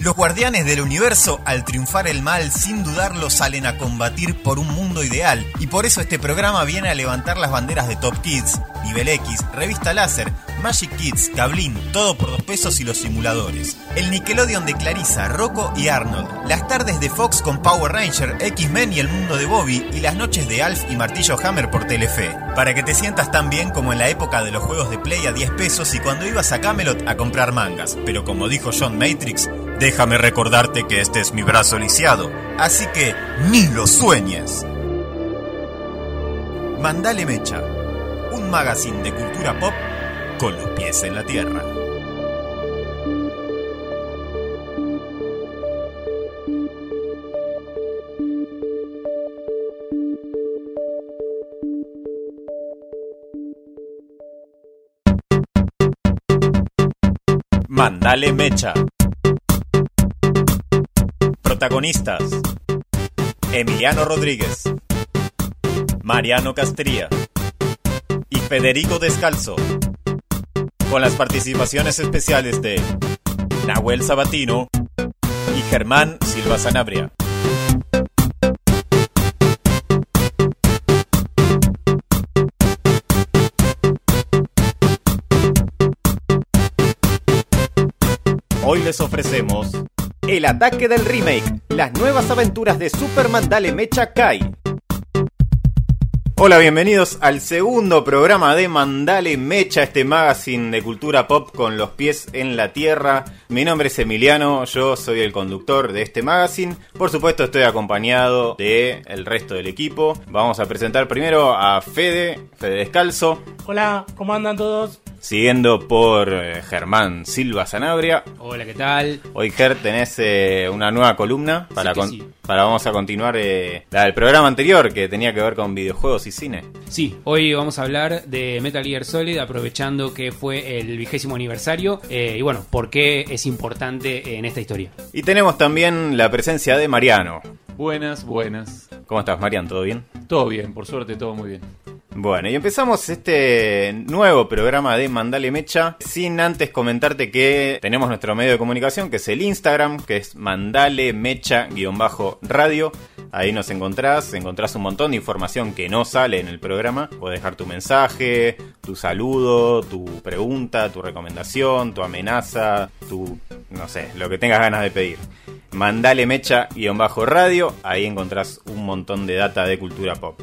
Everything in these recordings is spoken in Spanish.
Los guardianes del universo, al triunfar el mal, sin dudarlo salen a combatir por un mundo ideal. Y por eso este programa viene a levantar las banderas de Top Kids, Nivel X, Revista Láser, Magic Kids, Cablin, todo por dos pesos y los simuladores. El Nickelodeon de Clarissa, Rocco y Arnold. Las tardes de Fox con Power Ranger, X-Men y el mundo de Bobby. Y las noches de Alf y Martillo Hammer por Telefe. Para que te sientas tan bien como en la época de los juegos de Play a 10 pesos y cuando ibas a Camelot a comprar mangas. Pero como dijo John Matrix, Déjame recordarte que este es mi brazo lisiado, así que ni lo sueñes. Mandale Mecha, un magazine de cultura pop con los pies en la tierra. Mandale Mecha. Protagonistas: Emiliano Rodríguez, Mariano Castría y Federico Descalzo. Con las participaciones especiales de Nahuel Sabatino y Germán Silva Sanabria. Hoy les ofrecemos El ataque del remake, las nuevas aventuras de Superman Dale Mecha Kai. Hola, bienvenidos al segundo programa de Mandale Mecha, este magazine de cultura pop con los pies en la tierra. Mi nombre es Emiliano, yo soy el conductor de este magazine. Por supuesto, estoy acompañado de el resto del equipo. Vamos a presentar primero a Fede, Fede Descalzo. Hola, ¿cómo andan todos? Siguiendo por eh, Germán Silva Sanabria. Hola, ¿qué tal? Hoy, Ger, tenés eh, una nueva columna para, con- sí. para vamos a continuar eh, la del programa anterior que tenía que ver con videojuegos y cine. Sí, hoy vamos a hablar de Metal Gear Solid, aprovechando que fue el vigésimo aniversario eh, y bueno, por qué es importante en esta historia. Y tenemos también la presencia de Mariano. Buenas, buenas. ¿Cómo estás, Mariano? ¿Todo bien? Todo bien, por suerte todo muy bien. Bueno, y empezamos este nuevo programa de Mandale Mecha, sin antes comentarte que tenemos nuestro medio de comunicación, que es el Instagram, que es Mandale Mecha-radio. Ahí nos encontrás, encontrás un montón de información que no sale en el programa. Puedes dejar tu mensaje, tu saludo, tu pregunta, tu recomendación, tu amenaza, tu, no sé, lo que tengas ganas de pedir. Mandale Mecha-radio, ahí encontrás un montón de data de cultura pop.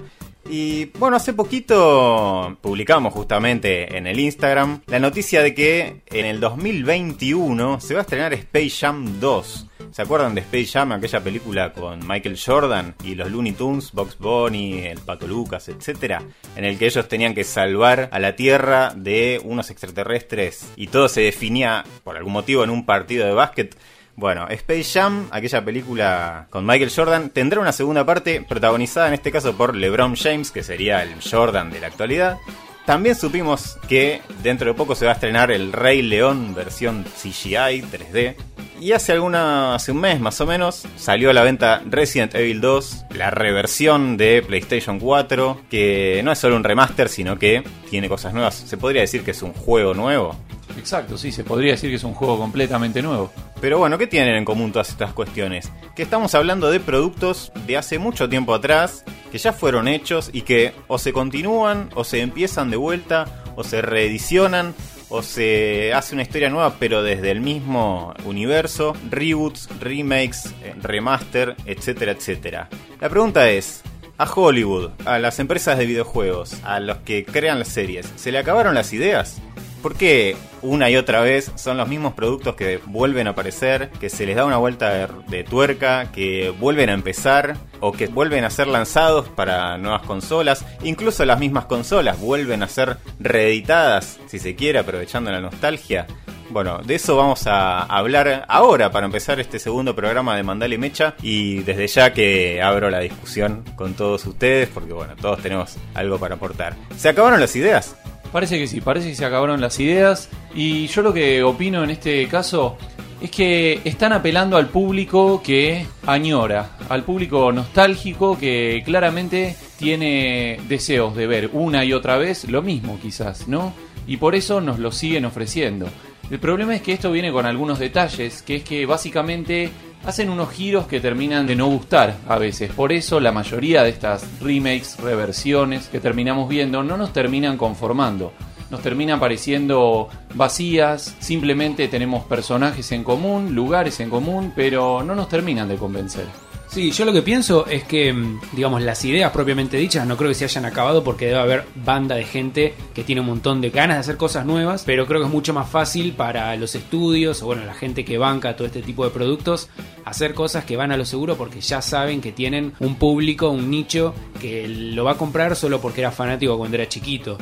Y bueno, hace poquito publicamos justamente en el Instagram la noticia de que en el 2021 se va a estrenar Space Jam 2. ¿Se acuerdan de Space Jam, aquella película con Michael Jordan y los Looney Tunes, Box Bunny, el Pato Lucas, etcétera, en el que ellos tenían que salvar a la Tierra de unos extraterrestres y todo se definía por algún motivo en un partido de básquet? Bueno, Space Jam, aquella película con Michael Jordan, tendrá una segunda parte protagonizada en este caso por LeBron James, que sería el Jordan de la actualidad. También supimos que dentro de poco se va a estrenar El Rey León versión CGI 3D. Y hace alguna, hace un mes más o menos, salió a la venta Resident Evil 2, la reversión de PlayStation 4, que no es solo un remaster, sino que tiene cosas nuevas. Se podría decir que es un juego nuevo. Exacto, sí, se podría decir que es un juego completamente nuevo. Pero bueno, ¿qué tienen en común todas estas cuestiones? Que estamos hablando de productos de hace mucho tiempo atrás, que ya fueron hechos y que o se continúan, o se empiezan de vuelta, o se reedicionan, o se hace una historia nueva pero desde el mismo universo, reboots, remakes, eh, remaster, etcétera, etcétera. La pregunta es, a Hollywood, a las empresas de videojuegos, a los que crean las series, ¿se le acabaron las ideas? ¿Por qué una y otra vez son los mismos productos que vuelven a aparecer, que se les da una vuelta de, de tuerca, que vuelven a empezar o que vuelven a ser lanzados para nuevas consolas? Incluso las mismas consolas vuelven a ser reeditadas, si se quiere, aprovechando la nostalgia. Bueno, de eso vamos a hablar ahora para empezar este segundo programa de Mandale Mecha y desde ya que abro la discusión con todos ustedes porque bueno, todos tenemos algo para aportar. ¿Se acabaron las ideas? Parece que sí, parece que se acabaron las ideas. Y yo lo que opino en este caso es que están apelando al público que añora, al público nostálgico que claramente tiene deseos de ver una y otra vez lo mismo quizás, ¿no? Y por eso nos lo siguen ofreciendo. El problema es que esto viene con algunos detalles, que es que básicamente hacen unos giros que terminan de no gustar a veces. Por eso la mayoría de estas remakes, reversiones que terminamos viendo no nos terminan conformando. Nos terminan pareciendo vacías, simplemente tenemos personajes en común, lugares en común, pero no nos terminan de convencer. Sí, yo lo que pienso es que, mm, digamos, las ideas propiamente dichas no creo que se hayan acabado porque debe haber banda de gente que tiene un montón de ganas de hacer cosas nuevas, pero creo que es mucho más fácil para los estudios o, bueno, la gente que banca todo este tipo de productos hacer cosas que van a lo seguro porque ya saben que tienen un público, un nicho que lo va a comprar solo porque era fanático cuando era chiquito.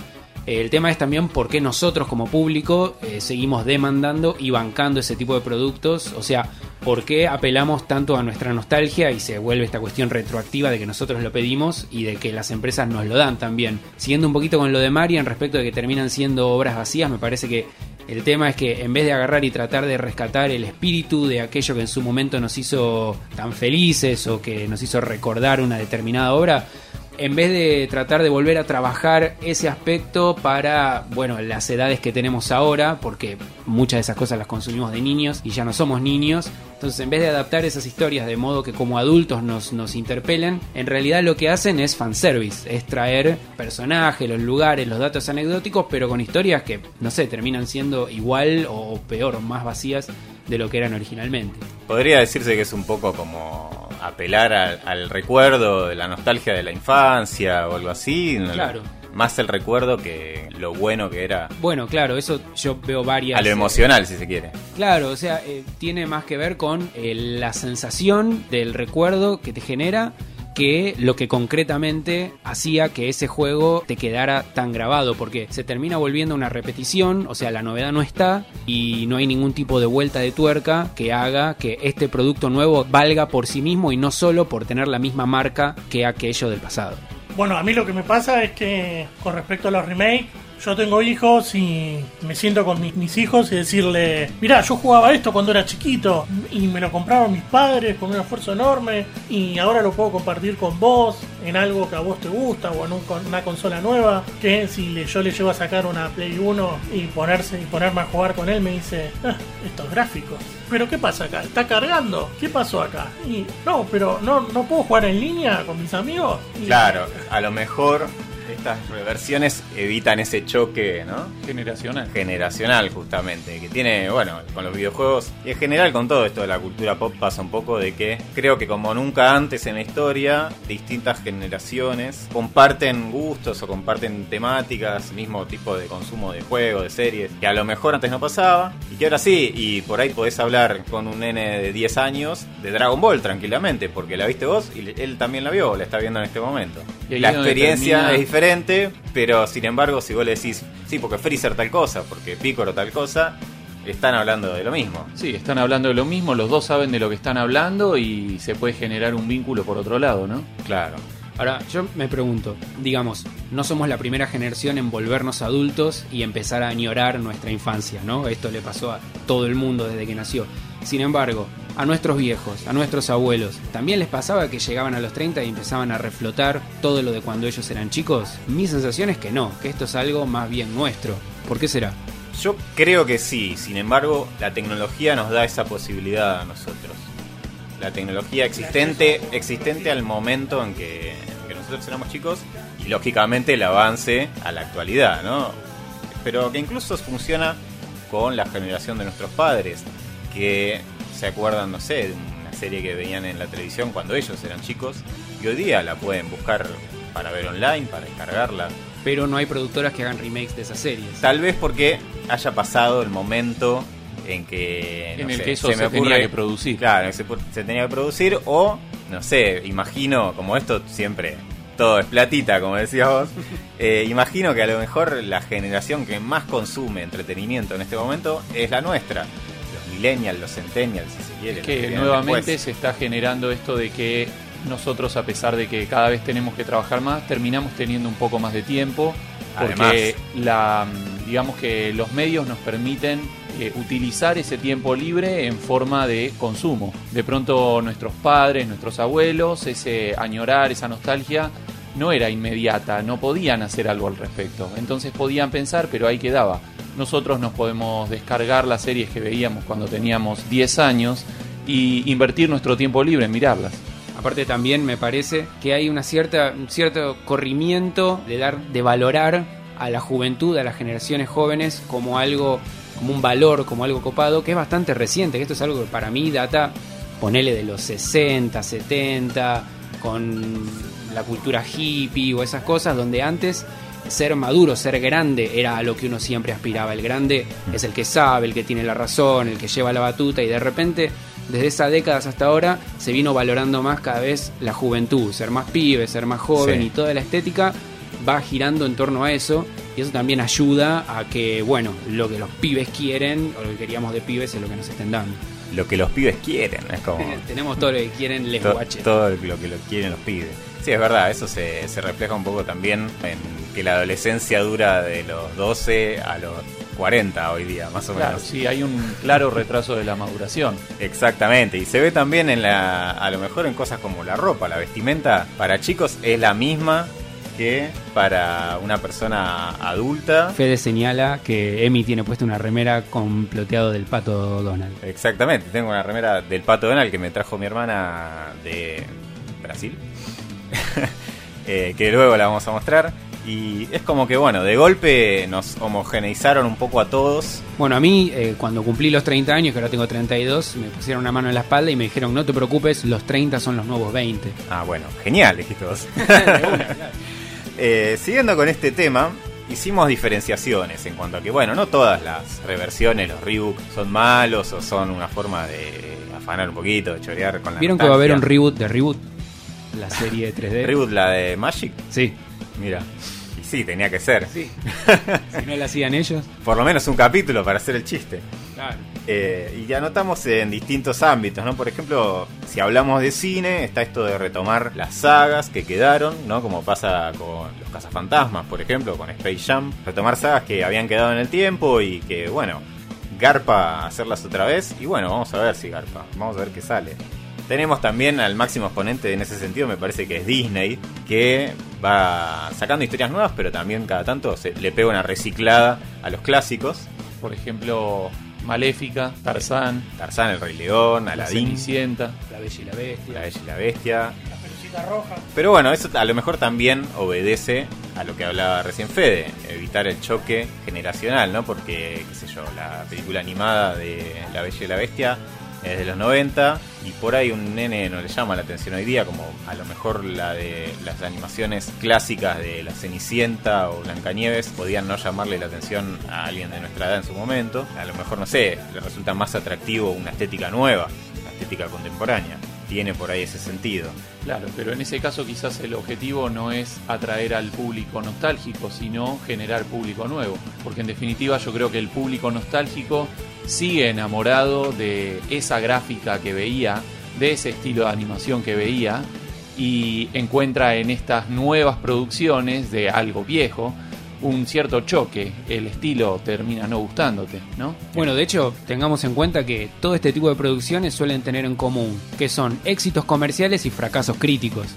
El tema es también por qué nosotros como público eh, seguimos demandando y bancando ese tipo de productos. O sea, por qué apelamos tanto a nuestra nostalgia y se vuelve esta cuestión retroactiva de que nosotros lo pedimos y de que las empresas nos lo dan también. Siguiendo un poquito con lo de Marian respecto de que terminan siendo obras vacías, me parece que el tema es que en vez de agarrar y tratar de rescatar el espíritu de aquello que en su momento nos hizo tan felices o que nos hizo recordar una determinada obra, en vez de tratar de volver a trabajar ese aspecto para, bueno, las edades que tenemos ahora, porque muchas de esas cosas las consumimos de niños y ya no somos niños, entonces en vez de adaptar esas historias de modo que como adultos nos, nos interpelen, en realidad lo que hacen es fanservice, es traer personajes, los lugares, los datos anecdóticos, pero con historias que, no sé, terminan siendo igual o peor, más vacías de lo que eran originalmente. Podría decirse que es un poco como apelar al, al recuerdo de la nostalgia de la infancia o algo así. Claro. Más el recuerdo que lo bueno que era. Bueno, claro, eso yo veo varias... A lo emocional, si se quiere. Claro, o sea, eh, tiene más que ver con eh, la sensación del recuerdo que te genera que lo que concretamente hacía que ese juego te quedara tan grabado, porque se termina volviendo una repetición, o sea, la novedad no está y no hay ningún tipo de vuelta de tuerca que haga que este producto nuevo valga por sí mismo y no solo por tener la misma marca que aquello del pasado. Bueno, a mí lo que me pasa es que con respecto a los remakes, yo tengo hijos y me siento con mis, hijos y decirle, mira, yo jugaba esto cuando era chiquito y me lo compraron mis padres con un esfuerzo enorme y ahora lo puedo compartir con vos en algo que a vos te gusta o en una consola nueva, que si yo le llevo a sacar una Play 1 y ponerse y ponerme a jugar con él me dice, "Ah, estos gráficos. Pero ¿qué pasa acá? ¿Está cargando? ¿Qué pasó acá? Y no, pero no, no puedo jugar en línea con mis amigos. Claro, a lo mejor estas reversiones evitan ese choque, ¿no? Generacional. generacional justamente, que tiene, bueno, con los videojuegos y en general con todo esto de la cultura pop pasa un poco de que creo que como nunca antes en la historia, distintas generaciones comparten gustos o comparten temáticas, mismo tipo de consumo de juegos, de series, que a lo mejor antes no pasaba y que ahora sí, y por ahí podés hablar con un nene de 10 años de Dragon Ball tranquilamente, porque la viste vos y él también la vio, la está viendo en este momento. Y La experiencia termina- es diferente, pero sin embargo, si vos le decís, sí, porque Freezer tal cosa, porque Piccolo tal cosa, están hablando de lo mismo. Sí, están hablando de lo mismo, los dos saben de lo que están hablando y se puede generar un vínculo por otro lado, ¿no? Claro. Ahora, yo me pregunto, digamos, no somos la primera generación en volvernos adultos y empezar a añorar nuestra infancia, ¿no? Esto le pasó a todo el mundo desde que nació. Sin embargo, a nuestros viejos, a nuestros abuelos, ¿también les pasaba que llegaban a los 30 y empezaban a reflotar todo lo de cuando ellos eran chicos? Mi sensación es que no, que esto es algo más bien nuestro. ¿Por qué será? Yo creo que sí, sin embargo, la tecnología nos da esa posibilidad a nosotros. La tecnología existente, existente al momento en que, en que nosotros éramos chicos y lógicamente el avance a la actualidad, ¿no? Pero que incluso funciona con la generación de nuestros padres, que se acuerdan, no sé, de una serie que veían en la televisión cuando ellos eran chicos y hoy día la pueden buscar para ver online, para descargarla. Pero no hay productoras que hagan remakes de esas series. Tal vez porque haya pasado el momento en que. En no el sé, que eso se me tenía que producir. Claro, se tenía que producir, o no sé, imagino, como esto siempre. Todo es platita, como decías vos. eh, imagino que a lo mejor la generación que más consume entretenimiento en este momento es la nuestra. Millennials, los centennials, si se quiere. los que nuevamente después. se está generando esto de que nosotros, a pesar de que cada vez tenemos que trabajar más, terminamos teniendo un poco más de tiempo. Porque la, digamos que los medios nos permiten eh, utilizar ese tiempo libre en forma de consumo. De pronto nuestros padres, nuestros abuelos, ese añorar, esa nostalgia, no era inmediata, no podían hacer algo al respecto. Entonces podían pensar, pero ahí quedaba. Nosotros nos podemos descargar las series que veíamos cuando teníamos 10 años y invertir nuestro tiempo libre en mirarlas. Aparte también me parece que hay una cierta, un cierto corrimiento de dar, de valorar a la juventud, a las generaciones jóvenes como algo, como un valor, como algo copado, que es bastante reciente, esto es algo que para mí data, ponele de los 60, 70, con la cultura hippie o esas cosas, donde antes ser maduro, ser grande era a lo que uno siempre aspiraba. El grande es el que sabe, el que tiene la razón, el que lleva la batuta y de repente desde esas décadas hasta ahora se vino valorando más cada vez la juventud, ser más pibe, ser más joven Sí. y toda la estética va girando en torno a eso y eso también ayuda a que, bueno, lo que los pibes quieren o lo que queríamos de pibes es lo que nos estén dando. Lo que los pibes quieren, es como... Tenemos todo lo que quieren les to- guaches. todo lo que lo quieren los pibes. Sí, es verdad, eso se, se refleja un poco también en que la adolescencia dura de los 12 a los 40 hoy día, más o Claro, menos. sí, hay un claro retraso de la maduración. Exactamente, y se ve también en la, a lo mejor en cosas como la ropa, la vestimenta para chicos es la misma que para una persona adulta. Fede señala que Emi tiene puesta una remera con ploteado del pato Donald. Exactamente, tengo una remera del Pato Donald que me trajo mi hermana de Brasil, Eh, que luego la vamos a mostrar. Y es como que, bueno, de golpe nos homogeneizaron un poco a todos. Bueno, a mí, eh, cuando cumplí los 30 años, que ahora tengo 32, me pusieron una mano en la espalda y me dijeron, no te preocupes, los 30 son los nuevos 20. Ah, bueno, genial, dijiste vos. Eh, siguiendo con este tema, hicimos diferenciaciones en cuanto a que, bueno, no todas las reversiones, los rebooks, son malos o son una forma de afanar un poquito, de chorear con la ¿Vieron que va a haber un reboot de Reboot? La serie 3D. reboot, la de Magic? Sí. Mira. Y sí, tenía que ser. Sí. si no la hacían ellos. Por lo menos un capítulo para hacer el chiste. Claro. Eh, y ya notamos en distintos ámbitos, ¿no? Por ejemplo, si hablamos de cine, está esto de retomar las sagas que quedaron, ¿no? Como pasa con los cazafantasmas, por ejemplo, con Space Jam. Retomar sagas que habían quedado en el tiempo y que, bueno, garpa hacerlas otra vez. Y bueno, vamos a ver si garpa, vamos a ver qué sale. Tenemos también al máximo exponente en ese sentido, me parece que es Disney, que va sacando historias nuevas, pero también cada tanto se le pega una reciclada a los clásicos. Por ejemplo, Maléfica, Tarzán, Tarzán, el Rey León, La Aladín, Cenicienta. La Bella y la Bestia. La Bella y la Bestia. La pelucita roja. Pero bueno, eso a lo mejor también obedece a lo que hablaba recién Fede, evitar el choque generacional, ¿no? Porque, qué sé yo, la película animada de La Bella y la Bestia es de los 90 y por ahí un nene no le llama la atención hoy día, como a lo mejor la de las animaciones clásicas de La Cenicienta o Blancanieves podían no llamarle la atención a alguien de nuestra edad en su momento. A lo mejor, no sé, le resulta más atractivo una estética nueva, una estética contemporánea. Tiene por ahí ese sentido. Claro, pero en ese caso quizás el objetivo no es atraer al público nostálgico, sino generar público nuevo. Porque en definitiva yo creo que el público nostálgico sigue enamorado de esa gráfica que veía, de ese estilo de animación que veía, y encuentra en estas nuevas producciones de algo viejo un cierto choque. El estilo termina no gustándote, ¿no? Bueno, de hecho, tengamos en cuenta que todo este tipo de producciones suelen tener en común que son éxitos comerciales y fracasos críticos.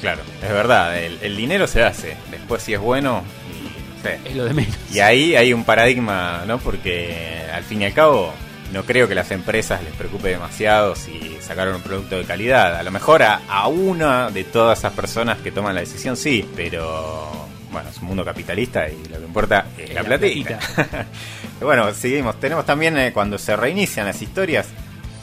Claro, es verdad, el, el dinero se hace. Después si es bueno, y, no sé. Es lo de menos. Y ahí hay un paradigma, ¿no? Porque al fin y al cabo no creo que las empresas les preocupe demasiado si sacaron un producto de calidad. A lo mejor a, a una de todas esas personas que toman la decisión sí, pero bueno, es un mundo capitalista y lo que importa es la, la platita. bueno, seguimos. Tenemos también eh, cuando se reinician las historias,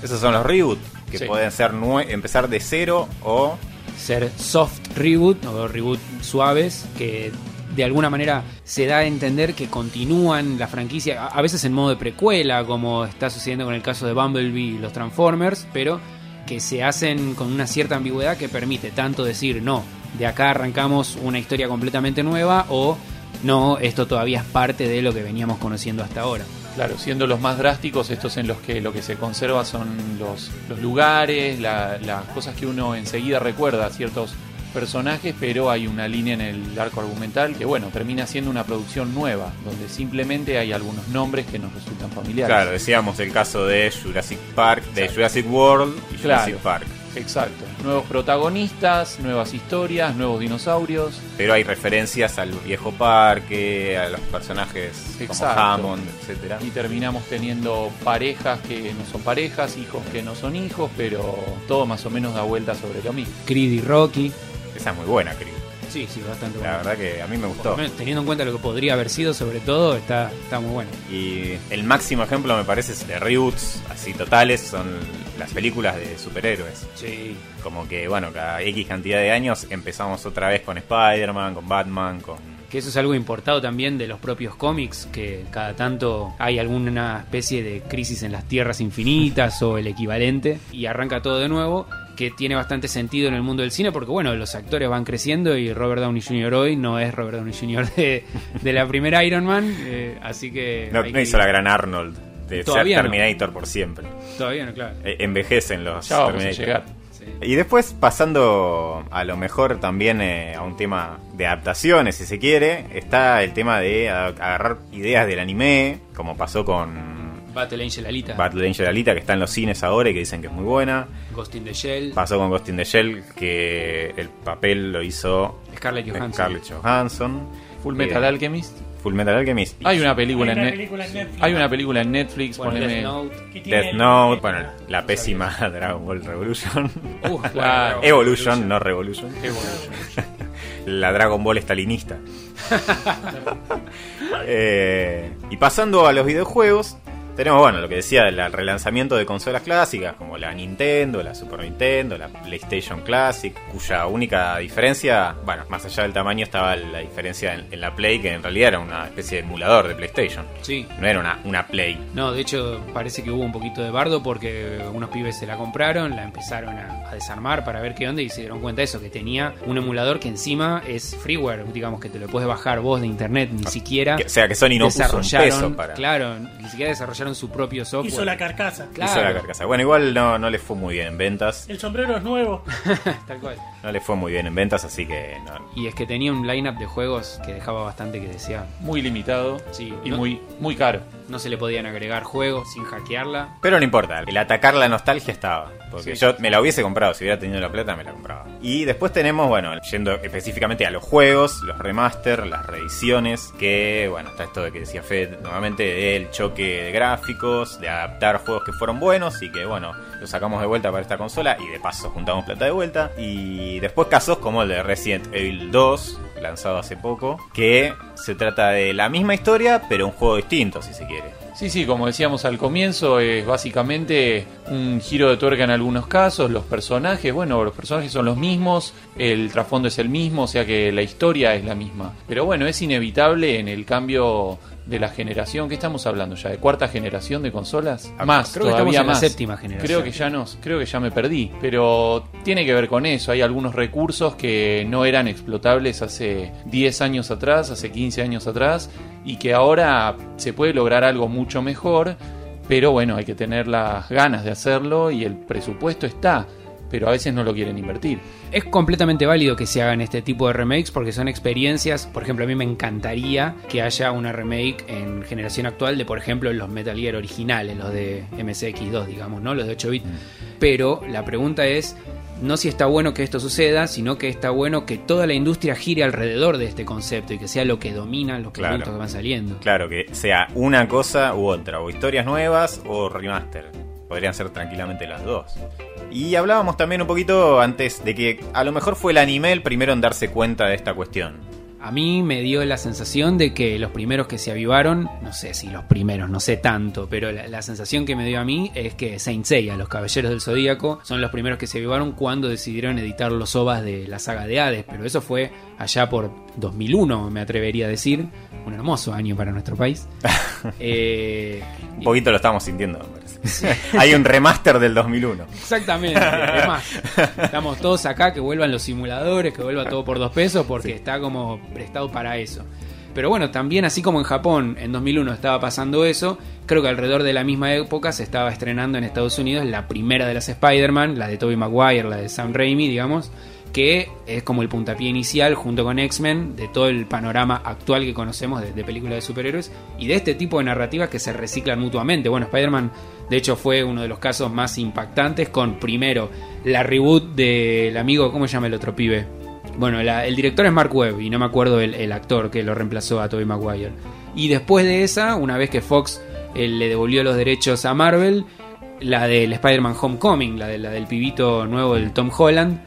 esos son los reboot, que Sí. pueden ser empezar de cero o ser soft reboot o reboot suaves que de alguna manera se da a entender que continúan la franquicia, a veces en modo de precuela, como está sucediendo con el caso de Bumblebee y los Transformers, pero que se hacen con una cierta ambigüedad que permite tanto decir no, de acá arrancamos una historia completamente nueva o no, esto todavía es parte de lo que veníamos conociendo hasta ahora. Claro, siendo los más drásticos, estos en los que lo que se conserva son los, los lugares, la- las cosas que uno enseguida recuerda a ciertos personajes, pero hay una línea en el arco argumental que, bueno, termina siendo una producción nueva, donde simplemente hay algunos nombres que nos resultan familiares. Claro, decíamos el caso de Jurassic Park, de Jurassic World y Claro. Jurassic Park. Exacto. Nuevos protagonistas, nuevas historias, nuevos dinosaurios. Pero hay referencias al viejo parque, a los personajes como Exacto. Hammond, etcétera. Y terminamos teniendo parejas que no son parejas, hijos que no son hijos, pero todo más o menos da vuelta sobre lo mismo. Creed y Rocky. Esa es muy buena, creo. Sí, sí, bastante La bueno. verdad que a mí me gustó. menos, teniendo en cuenta lo que podría haber sido, sobre todo, está, está muy bueno. Y el máximo ejemplo me parece es de reboots así totales son las películas de superhéroes. Sí. Como que, bueno, cada X cantidad de años empezamos otra vez con Spider-Man, con Batman, con... Que eso es algo importado también de los propios cómics, que cada tanto hay alguna especie de crisis en las tierras infinitas o el equivalente, y arranca todo de nuevo, que tiene bastante sentido en el mundo del cine, porque bueno, los actores van creciendo y Robert Downey Jr. hoy no es Robert Downey Jr. de, de la primera Iron Man, eh, así que... No, hay no que- hizo la gran Arnold de ser no. Terminator por siempre. Todavía no, claro. Eh, envejecen los Ya vamos a Terminator. llegar. Sí. Y después pasando a lo mejor también eh, a un tema de adaptaciones, si se quiere, está el tema de agarrar ideas del anime, como pasó con Battle Angel Alita, Battle Angel Alita, que está en los cines ahora y que dicen que es muy buena. Ghost in the Shell, Pasó con Ghost in the Shell, que el papel lo hizo Scarlett Johansson. Scarlett Johansson. Full Eh, Metal Alchemist. Full Metal Alchemist. Hay una película, Hay en, una película en Netflix. Hay una película en Netflix, Bueno, poneme- Death Note. Death el- Note, bueno, la pésima Dragon Ball Revolution. Uh, Claro. Evolution, no Revolution. Evolution. La Dragon Ball estalinista. Eh, y pasando a los videojuegos, tenemos, bueno, lo que decía, el relanzamiento de consolas clásicas, como la Nintendo, la Super Nintendo, la PlayStation Classic, cuya única diferencia, bueno, más allá del tamaño estaba la diferencia en, en la Play, que en realidad era una especie de emulador de PlayStation. Sí, No era una, una Play. No, de hecho parece que hubo un poquito de bardo porque unos pibes se la compraron, la empezaron a, a desarmar para ver qué onda y se dieron cuenta de eso, que tenía un emulador que encima es freeware, digamos que te lo puedes bajar vos de internet, ni siquiera o sea que Sony no puso un desarrollaron, peso para... claro, ni siquiera desarrollaron su propio software. Hizo la carcasa. Claro. Hizo la carcasa. Bueno, igual no, no le fue muy bien en ventas. El sombrero es nuevo. Tal cual. No le fue muy bien en ventas, así que no. Y es que tenía un lineup de juegos que dejaba bastante que desear. Muy limitado Sí, y no- muy, muy caro. No se le podían agregar juegos sin hackearla. Pero no importa, el atacar la nostalgia estaba. Porque Sí. yo me la hubiese comprado, si hubiera tenido la plata me la compraba. Y después tenemos, bueno, yendo específicamente a los juegos, los remaster, las reediciones, que, bueno, está esto de que decía Fed nuevamente del choque de gráficos, de adaptar juegos que fueron buenos y que, bueno, los sacamos de vuelta para esta consola y de paso juntamos plata de vuelta. Y después casos como el de Resident Evil 2, lanzado hace poco, que se trata de la misma historia, pero un juego distinto, si se quiere. Sí, sí, como decíamos al comienzo, es básicamente un giro de tuerca en algunos casos. Los personajes, bueno, los personajes son los mismos, el trasfondo es el mismo, o sea que la historia es la misma. Pero bueno, es inevitable en el cambio de la generación. ¿Qué estamos hablando ya? ¿De cuarta generación de consolas? Ah, Más, creo que todavía estamos en la más. séptima generación. Creo que ya nos, creo que ya me perdí. Pero tiene que ver con eso. Hay algunos recursos que no eran explotables hace 10 años atrás, hace 15 años atrás, y que ahora se puede lograr algo mucho mejor. Pero bueno, hay que tener las ganas de hacerlo y el presupuesto está, pero a veces no lo quieren invertir. Es completamente válido que se hagan este tipo de remakes porque son experiencias. Por ejemplo, a mí me encantaría que haya una remake en generación actual de, por ejemplo, los Metal Gear originales, los de MSX2, digamos, ¿no? Los de 8 bits. Pero la pregunta es no si está bueno que esto suceda, sino que está bueno que toda la industria gire alrededor de este concepto y que sea lo que domina los Claro. productos que van saliendo. Claro, que sea una cosa u otra, o historias nuevas o remaster. Podrían ser tranquilamente las dos. Y hablábamos también un poquito antes de que a lo mejor fue el anime el primero en darse cuenta de esta cuestión. A mí me dio la sensación de que los primeros que se avivaron, no sé si los primeros, no sé tanto, pero la, la sensación que me dio a mí es que Saint Seiya, los Caballeros del Zodíaco, son los primeros que se avivaron cuando decidieron editar los OVAs de la saga de Hades, pero eso fue allá por 2001, me atrevería a decir, un hermoso año para nuestro país. Eh, Un poquito lo estamos sintiendo, Hay un remaster del 2001. Exactamente, es más, estamos todos acá, que vuelvan los simuladores, que vuelva todo por dos pesos, porque está como prestado para eso. Pero bueno, también así como en Japón en 2001 estaba pasando eso, creo que alrededor de la misma época se estaba estrenando en Estados Unidos la primera de las Spider-Man, la de Tobey Maguire, la de Sam Raimi, digamos, que es como el puntapié inicial junto con X-Men de todo el panorama actual que conocemos de, de películas de superhéroes y de este tipo de narrativas que se reciclan mutuamente. Bueno, Spider-Man de hecho fue uno de los casos más impactantes con primero la reboot del amigo, ¿cómo se llama el otro pibe? Bueno, el director es Mark Webb y no me acuerdo el, el actor que lo reemplazó a Tobey Maguire. Y después de esa, una vez que Fox eh, le devolvió los derechos a Marvel, la del Spider-Man Homecoming, la, de, la del pibito nuevo del Tom Holland,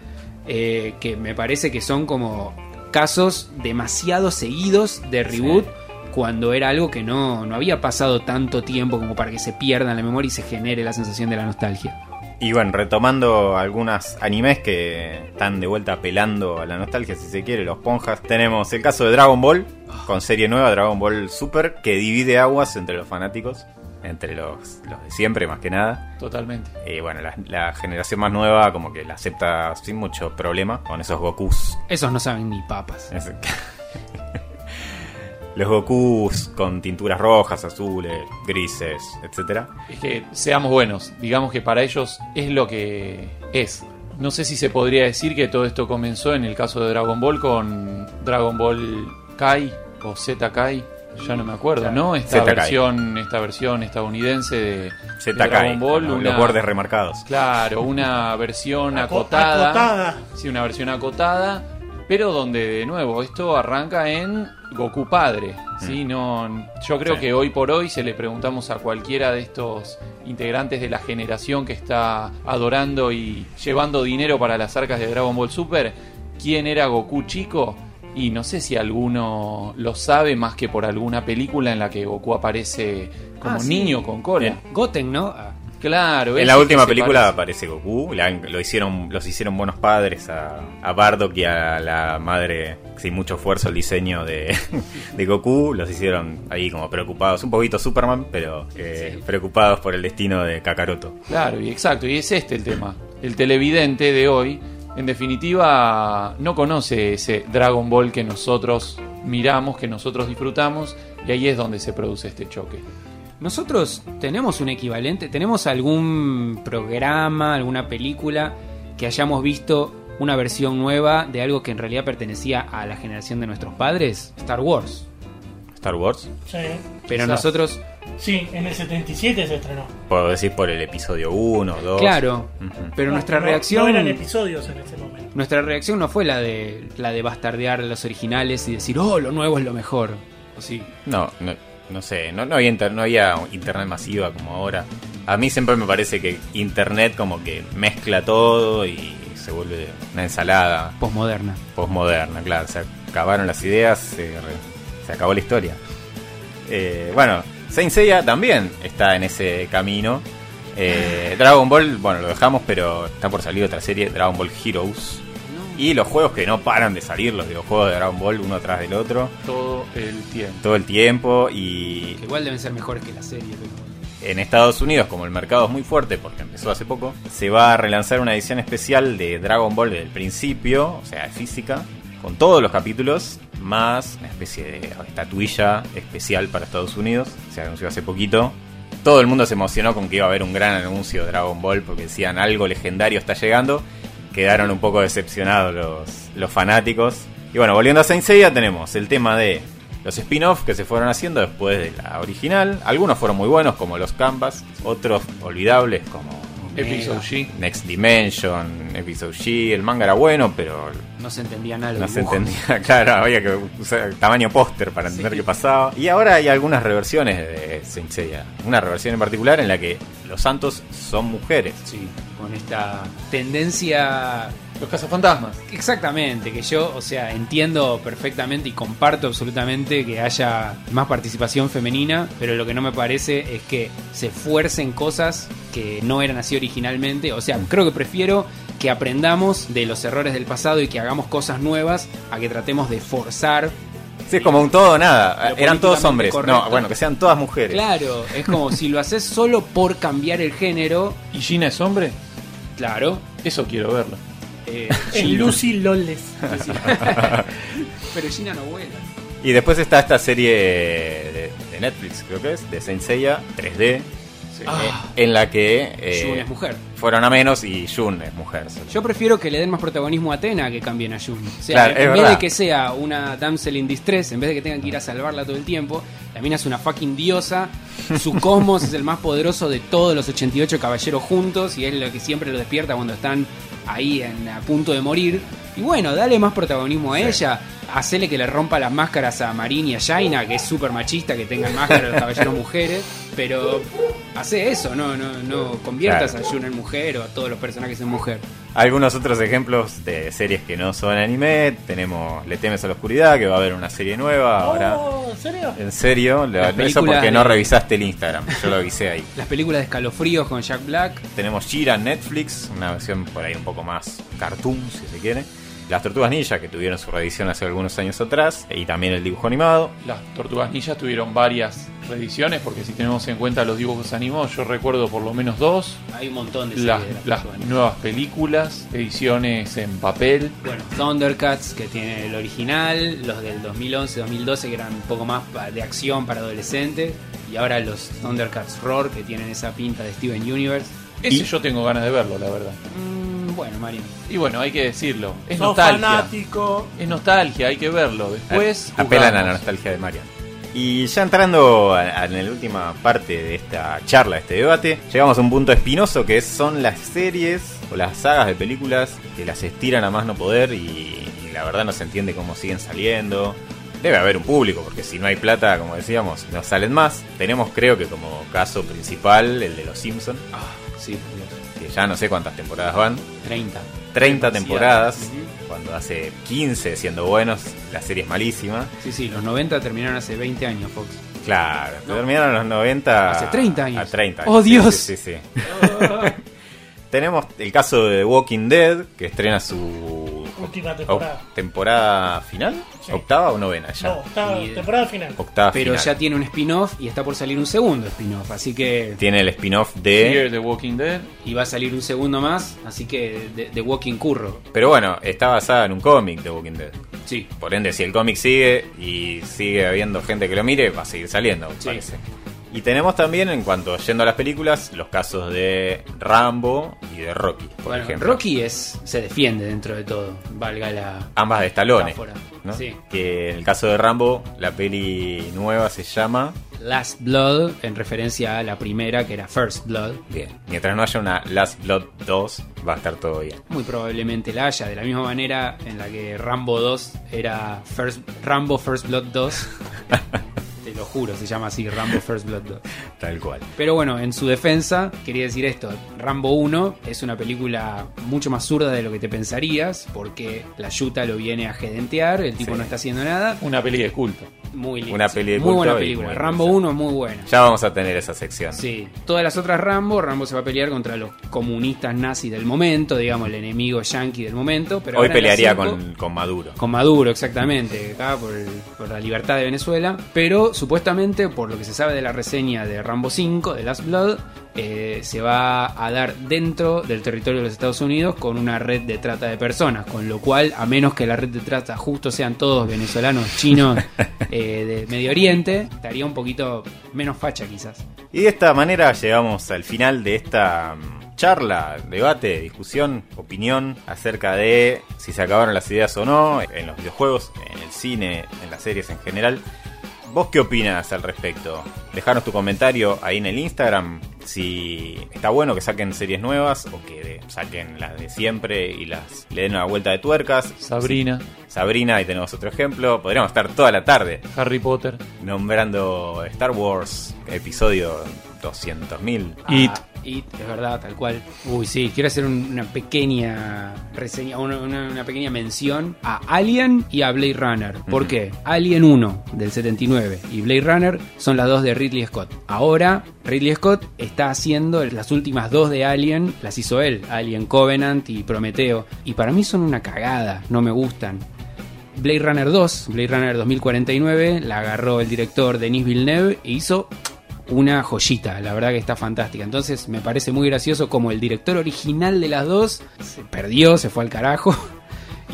eh, que me parece que son como casos demasiado seguidos de reboot cuando era algo que no, no había pasado tanto tiempo como para que se pierda en la memoria y se genere la sensación de la nostalgia. Y bueno, retomando algunas animes que están de vuelta apelando a la nostalgia, si se quiere, los ponjas. Tenemos el caso de Dragon Ball, con serie nueva, Dragon Ball Super, que divide aguas entre los fanáticos, entre los, los de siempre más que nada. Totalmente. Y bueno, la, la generación más nueva como que la acepta sin mucho problema, con esos Gokus. Esos no saben ni papas. Es- los Gokus con tinturas rojas, azules, grises, etcétera. Es que seamos buenos, digamos que para ellos es lo que es. No sé si se podría decir que todo esto comenzó en el caso de Dragon Ball con Dragon Ball Kai o Z Kai, ya no me acuerdo, ¿no? Esta Zeta Kai. versión, esta versión estadounidense de, de Dragon Ball, los una- bordes remarcados. Claro, una versión Aco- acotada. acotada. Sí, una versión acotada, pero donde de nuevo esto arranca en Goku padre, ¿sí? No, yo creo Sí. que hoy por hoy se le preguntamos a cualquiera de estos integrantes de la generación que está adorando y llevando dinero para las arcas de Dragon Ball Super, quién era Goku chico y no sé si alguno lo sabe más que por alguna película en la que Goku aparece como Ah, sí. niño con cola. Goten, ¿no? En la última película parece. aparece Goku, la- lo hicieron, los hicieron buenos padres a, a Bardock y a la madre, sin mucho esfuerzo, el diseño de, de Goku, los hicieron ahí como preocupados, un poquito Superman, pero eh, preocupados por el destino de Kakaroto. Claro, y exacto, y es este el tema. El televidente de hoy, en definitiva, no conoce ese Dragon Ball que nosotros miramos, que nosotros disfrutamos, y ahí es donde se produce este choque. Nosotros tenemos un equivalente, tenemos algún programa, alguna película que hayamos visto una versión nueva de algo que en realidad pertenecía a la generación de nuestros padres, Star Wars. Star Wars, Sí. Pero Quizás. nosotros, Sí, en el 77 se estrenó. puedo decir por el episodio 1, 2. claro, pero No, nuestra no- reacción No eran episodios en ese momento. nuestra reacción no fue la de la de bastardear los originales y decir, "Oh, lo nuevo es lo mejor." ¿O sí? No, no, no sé, no, no había inter- no había internet masiva como ahora. A mí siempre me parece que internet como que mezcla todo y se vuelve una ensalada Postmoderna. postmoderna, claro. Se acabaron las ideas, se, re- se acabó la historia. Eh, bueno, Saint Seiya también está en ese camino. Eh, Dragon Ball, bueno, lo dejamos, pero está por salir otra serie, Dragon Ball Heroes. Y los juegos que no paran de salir, los videojuegos de Dragon Ball, uno tras del otro, Todo el tiempo. todo el tiempo. Y Que igual deben ser mejores que la serie, pero en Estados Unidos, como el mercado es muy fuerte, porque empezó hace poco, se va a relanzar una edición especial de Dragon Ball desde el principio, o sea, física, con todos los capítulos, más una especie de estatuilla especial para Estados Unidos. Se anunció hace poquito. Todo el mundo se emocionó con que iba a haber un gran anuncio de Dragon Ball, porque decían algo legendario está llegando. Quedaron un poco decepcionados los, los fanáticos. Y bueno, volviendo a Saint Seiya, tenemos el tema de los spin-offs que se fueron haciendo después de la original. Algunos fueron muy buenos, como los Canvas, otros olvidables, como Episode G. Next Dimension, Episode G. El manga era bueno, pero no se entendía nada. no se entendía. Claro, había que usar tamaño póster para entender qué pasaba. Y ahora hay algunas reversiones de Saint Seiya. Una reversión en particular en la que los santos son mujeres. Sí, con esta tendencia Los cazafantasmas. Exactamente, que yo, o sea, entiendo perfectamente y comparto absolutamente que haya más participación femenina, pero lo que no me parece es que se fuercen cosas que no eran así originalmente. O sea, creo que prefiero que aprendamos de los errores del pasado y que hagamos cosas nuevas a que tratemos de forzar. Sí, es como un todo nada. Eran todos hombres. correcto. No, bueno, que sean todas mujeres. Claro, es como si lo haces solo por cambiar el género, ¿Y Gina es hombre? claro. Eso quiero verlo. Eh, En Gina. Lucy Lawless. Pero Gina no vuela. Y después está esta serie de, de Netflix, creo que es, de Saint Seiya 3D, Sí. eh, en la que eh, Jun es mujer. fueron a menos y Jun es mujer. Yo prefiero que le den más protagonismo a Atena que cambien a Jun. O sea, Claro, es en vez verdad. de que sea una damsel in distress, en vez de que tengan que ir a salvarla todo el tiempo, la mina es una fucking diosa. Su cosmos es el más poderoso de todos los 88 caballeros juntos y es lo que siempre lo despierta cuando están ahí en, a punto de morir. Y bueno, dale más protagonismo a ella. Hacele que le rompa las máscaras a Marin y a Jaina, que es súper machista que tengan máscaras los caballeros mujeres. Pero hace eso, no, no, no conviertas Claro. a Jun en mujer o a todos los personajes en mujer. Algunos otros ejemplos de series que no son anime. Tenemos Le temes a la oscuridad, que va a haber una serie nueva ahora. Oh, ¿En serio? En serio, Las eso porque no revisaste el Instagram, yo lo avisé ahí. Las películas de escalofríos con Jack Black. Tenemos Shira en Netflix, una versión por ahí un poco más cartoon, si se quiere. Las Tortugas Ninja, que tuvieron su reedición hace algunos años atrás, y también el dibujo animado. Las Tortugas Ninja tuvieron varias reediciones, porque si tenemos en cuenta los dibujos animados, yo recuerdo por lo menos dos. Hay un montón de Las, series de las nuevas películas, ediciones en papel. Bueno, Thundercats, que tiene el original, los del 2011-2012, que eran un poco más de acción para adolescentes, y ahora los Thundercats Roar, que tienen esa pinta de Steven Universe. Ese Y- yo tengo ganas de verlo, la verdad. Mm, bueno, Mario. Y bueno, hay que decirlo. Es Sos nostalgia. fanático. Es nostalgia, hay que verlo. Después. apelan a la nostalgia de Marian. Y ya entrando a- a- en la última parte de esta charla, de este debate, llegamos a un punto espinoso que son las series o las sagas de películas que las estiran a más no poder y, y la verdad no se entiende cómo siguen saliendo. Debe haber un público, porque si no hay plata, como decíamos, no salen más. Tenemos creo que como caso principal el de Los Simpsons, Ah, sí, por Dios. Ya no sé cuántas temporadas van. 30. 30 Demasiadas. temporadas, Ujú. cuando hace 15 siendo buenos, la serie es malísima. Sí, sí, los 90 terminaron hace 20 años, Fox. Claro, No. terminaron los 90. Hace 30 años. A 30 ¡Oh, sí, Dios! Sí, sí, sí. Tenemos el caso de Walking Dead, que estrena su Última temporada. oc- temporada final, Sí. octava o novena ya. No, Ni idea. temporada final. Octava Pero final. ya tiene un spin-off y está por salir un segundo spin-off, así que... Tiene el spin-off Fear de. the Walking Dead. Y va a salir un segundo más, así que de, de Walking Curro. Pero bueno, está basada en un cómic de Walking Dead. Sí. Por ende, si el cómic sigue y sigue habiendo gente que lo mire, va a seguir saliendo, Sí. parece. Y tenemos también, en cuanto yendo a las películas, los casos de Rambo y de Rocky, por bueno, ejemplo. Rocky es se defiende dentro de todo, valga la... Ambas de Stallone. ¿no? Sí. Que en el caso de Rambo, la peli nueva se llama. Last Blood, en referencia a la primera, que era First Blood. Bien. Mientras no haya una Last Blood 2, va a estar todo bien. Muy probablemente la haya, de la misma manera en la que Rambo 2 era First, Rambo First Blood 2. Te lo juro, se llama así, Rambo First Blood 2. Tal cual. Pero bueno, en su defensa, quería decir esto: Rambo 1 es una película mucho más zurda de lo que te pensarías, porque la yuta lo viene a gedentear, el tipo Sí. no está haciendo nada. Una peli de culto. Muy linda. Una sí, peli de Muy culto buena película. muy Rambo buena. 1 es muy buena. Ya vamos a tener esa sección. Sí, todas las otras Rambo, Rambo se va a pelear contra los comunistas nazis del momento, digamos, el enemigo yankee del momento. Pero Hoy pelearía cinco- con, con Maduro. con Maduro, exactamente, acá por, el- por la libertad de Venezuela. Pero supuestamente, por lo que se sabe de la reseña de Rambo 5, de Last Blood, eh, se va a dar dentro del territorio de los Estados Unidos con una red de trata de personas. Con lo cual, a menos que la red de trata justo sean todos venezolanos, chinos, eh, de Medio Oriente, estaría un poquito menos facha quizás. Y de esta manera llegamos al final de esta mm, charla, debate, discusión, opinión acerca de si se acabaron las ideas o no en los videojuegos, en el cine, en las series en general. ¿Vos qué opinas al respecto? Dejanos tu comentario ahí en el Instagram. Si está bueno que saquen series nuevas o que saquen las de siempre y las le den una vuelta de tuercas. Sabrina, Sabrina, ahí tenemos otro ejemplo. Podríamos estar toda la tarde Harry Potter. nombrando Star Wars episodio 200.000. It. Ah, It, es verdad, tal cual. Uy, sí, quiero hacer un- una pequeña reseña, una, una- una pequeña mención a Alien y a Blade Runner. ¿Por Ujú. qué? Alien 1 del 79 y Blade Runner son las dos de Ridley Scott. Ahora, Ridley Scott está haciendo las últimas dos de Alien, las hizo él, Alien Covenant y Prometeo. Y para mí son una cagada, no me gustan. Blade Runner 2, Blade Runner 2049, la agarró el director Denis Villeneuve e hizo una joyita, la verdad que está fantástica. Entonces me parece muy gracioso como el director original de las dos se perdió, se fue al carajo.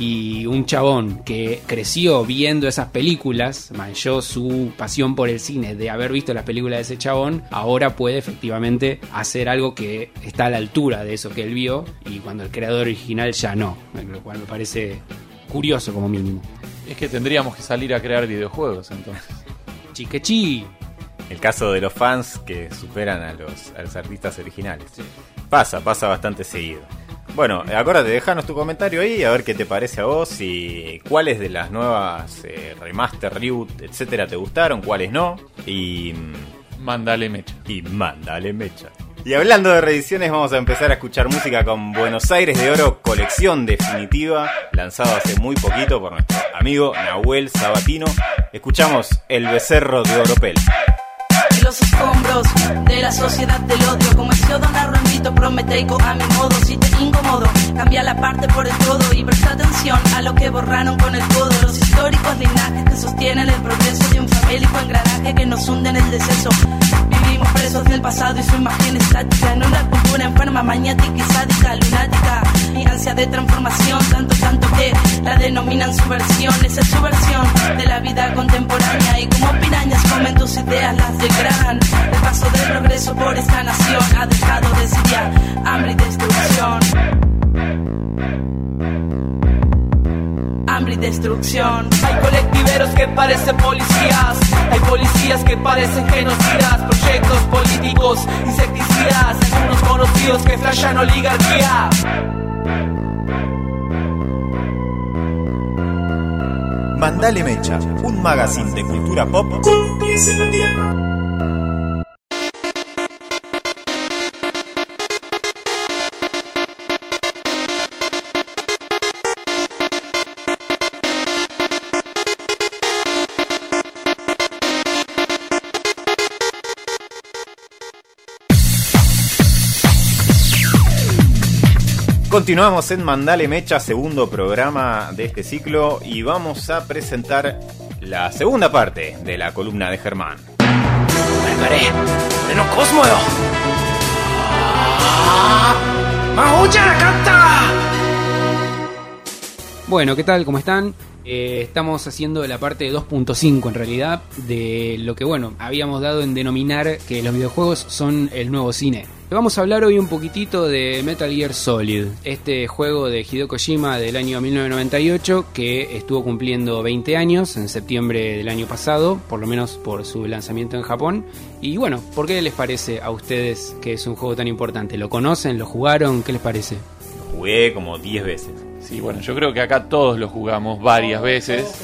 Y un chabón que creció viendo esas películas, manchó su pasión por el cine de haber visto las películas de ese chabón, ahora puede efectivamente hacer algo que está a la altura de eso que él vio y cuando el creador original ya no, lo cual me parece curioso como mínimo. Es que tendríamos que salir a crear videojuegos entonces. Chiquechi. El caso de los fans que superan a los, a los artistas originales. Pasa, pasa bastante seguido. Bueno, acuérdate, déjanos tu comentario ahí a ver qué te parece a vos y cuáles de las nuevas eh, remaster, reboot, etcétera te gustaron, cuáles no. Y. Mándale mecha. Y mándale mecha. Y hablando de reediciones, vamos a empezar a escuchar música con Buenos Aires de Oro, colección definitiva, lanzado hace muy poquito por nuestro amigo Nahuel Sabatino. Escuchamos El Becerro de Oropel los escombros de la sociedad del odio. Como el Don Rambito prometeico a mi modo. Si te incomodo, cambia la parte por el todo y presta atención a lo que borraron con el codo. Los históricos linajes que sostienen el progreso de un famélico engranaje que nos hunde en el deceso. Vivimos presos del pasado y su imagen estática en una cultura enferma, maniática y sádica, lunática. Mi ansia de transformación, tanto, tanto que la denominan subversión. Esa es su versión de la vida contemporánea y como pirañas comen tus ideas, las de gran. El paso del progreso por esta nación ha dejado de hambre y destrucción. Hambre y destrucción. Hay colectiveros que parecen policías, hay policías que parecen genocidas, proyectos políticos, insecticidas, unos conocidos que flashan oligarquía. Mandale Mecha, un magazine de cultura pop con la tierra. Continuamos en Mandale Mecha, segundo programa de este ciclo, y vamos a presentar la segunda parte de la columna de Germán. Bueno, ¿qué tal? ¿Cómo están? Eh, estamos haciendo la parte 2.5 en realidad de lo que bueno habíamos dado en denominar que los videojuegos son el nuevo cine. Vamos a hablar hoy un poquitito de Metal Gear Solid, este juego de Hideo Kojima del año 1998 que estuvo cumpliendo 20 años en septiembre del año pasado, por lo menos por su lanzamiento en Japón. Y bueno, ¿por qué les parece a ustedes que es un juego tan importante? ¿Lo conocen? ¿Lo jugaron? ¿Qué les parece? Lo jugué como 10 veces. Sí, bueno, yo creo que acá todos lo jugamos varias veces.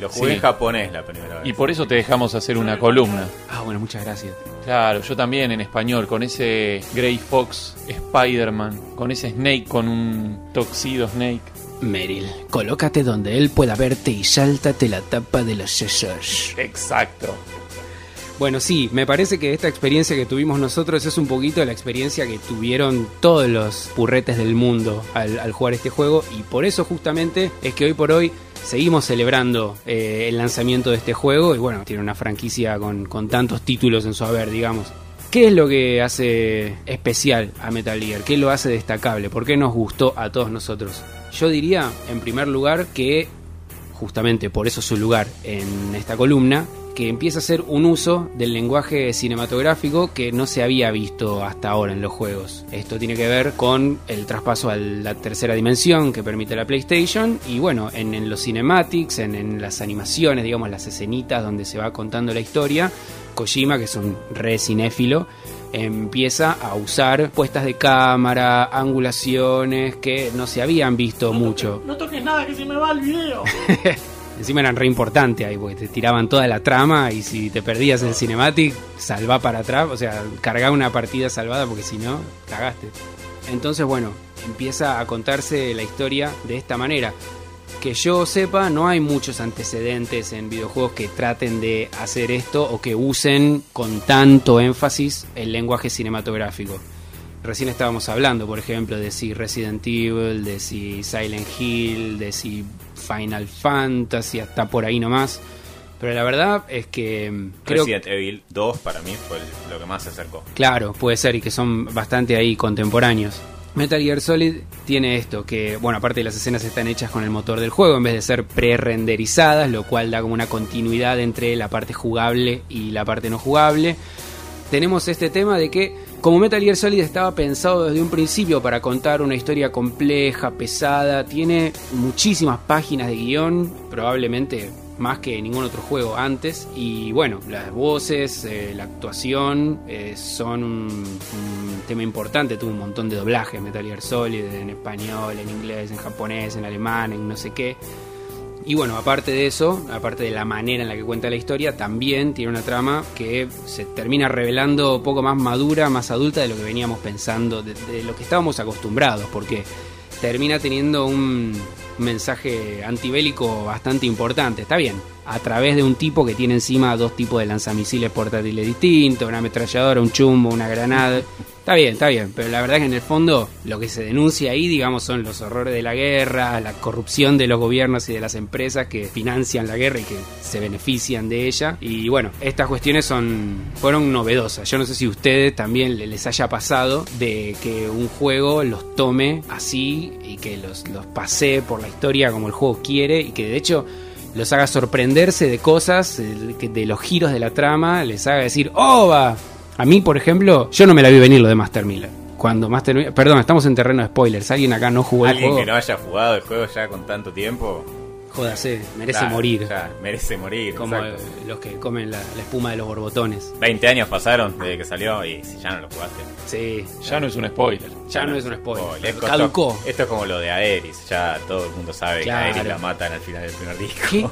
Lo jugué en japonés la primera vez. Y por eso te dejamos hacer una columna. Ah, bueno, muchas gracias. Claro, yo también en español, con ese Grey Fox Spider-Man, con ese Snake, con un toxido Snake. Meryl, colócate donde él pueda verte y sáltate la tapa de los sesos. Exacto. Bueno, sí, me parece que esta experiencia que tuvimos nosotros es un poquito la experiencia que tuvieron todos los purretes del mundo al, jugar este juego y por eso justamente es que hoy por hoy seguimos celebrando eh, el lanzamiento de este juego y bueno, tiene una franquicia con, con tantos títulos en su haber, digamos. ¿Qué es lo que hace especial a Metal Gear? ¿Qué lo hace destacable? ¿Por qué nos gustó a todos nosotros? Yo diría, en primer lugar, que justamente por eso su lugar en esta columna, que empieza a ser un uso del lenguaje cinematográfico que no se había visto hasta ahora en los juegos. Esto tiene que ver con el traspaso a la tercera dimensión que permite la PlayStation y bueno, en, los cinematics, en, las animaciones, digamos, las escenitas donde se va contando la historia, Kojima, que es un re cinéfilo, empieza a usar puestas de cámara, angulaciones que no se habían visto mucho. no toques nada que se me va el video. Encima eran re importantes ahí, porque te tiraban toda la trama y si te perdías el cinematic, salva para atrás, o sea, cargá una partida salvada porque si no, cagaste. Entonces, bueno, empieza a contarse la historia de esta manera. Que yo sepa, no hay muchos antecedentes en videojuegos que traten de hacer esto o que usen con tanto énfasis el lenguaje cinematográfico. Recién estábamos hablando, por ejemplo, de si Resident Evil, de si Silent Hill, de si Final Fantasy, hasta por ahí nomás. Pero la verdad es que mm, creo Resident Evil 2 para mí fue lo que más se acercó. Claro, puede ser y que son bastante ahí contemporáneos. Metal Gear Solid tiene esto, que bueno, aparte las escenas están hechas con el motor del juego en vez de ser pre-renderizadas, lo cual da como una continuidad entre la parte jugable y la parte no jugable. Tenemos este tema de que como Metal Gear Solid estaba pensado desde un principio para contar una historia compleja, pesada, tiene muchísimas páginas de guion, probablemente más que ningún otro juego antes. Y bueno, las voces, eh, la actuación eh, son un, un tema importante. Tuvo un montón de doblajes, Metal Gear Solid, en español, en inglés, en japonés, en alemán, en no sé qué. Y bueno, aparte de eso, aparte de la manera en la que cuenta la historia, también tiene una trama que se termina revelando un poco más madura, más adulta de lo que veníamos pensando, de, de lo que estábamos acostumbrados, porque termina teniendo un mensaje antibélico bastante importante. Está bien, a través de un tipo que tiene encima dos tipos de lanzamisiles portátiles distintos, una ametralladora, un chumbo, una granada. Está bien, está bien, pero la verdad es que en el fondo lo que se denuncia ahí, digamos, son los horrores de la guerra, la corrupción de los gobiernos y de las empresas que financian la guerra y que se benefician de ella. Y bueno, estas cuestiones son fueron novedosas. Yo no sé si a ustedes también les haya pasado de que un juego los tome así y que los, los pase por la historia como el juego quiere y que de hecho los haga sorprenderse de cosas, de, los giros de la trama, les haga decir, ¡Oh, va! A mí, por ejemplo, yo no me la vi venir lo de Master Miller. Cuando Master Miller... Perdón, estamos en terreno de spoilers. ¿Alguien acá no jugó el Alguien juego? que no haya jugado el juego ya con tanto tiempo. Jódase, merece claro, morir. merece morir. Como exacto. eh, los que comen la, la espuma de los borbotones. 20 años pasaron desde que salió y si ya no lo jugaste. Sí, Ya no es un spoiler. ya no es un spoiler. Esto- Caducó. Esto es como lo de Aeris. Ya todo el mundo sabe Claro. que Aeris la matan al final del primer disco. ¿Qué?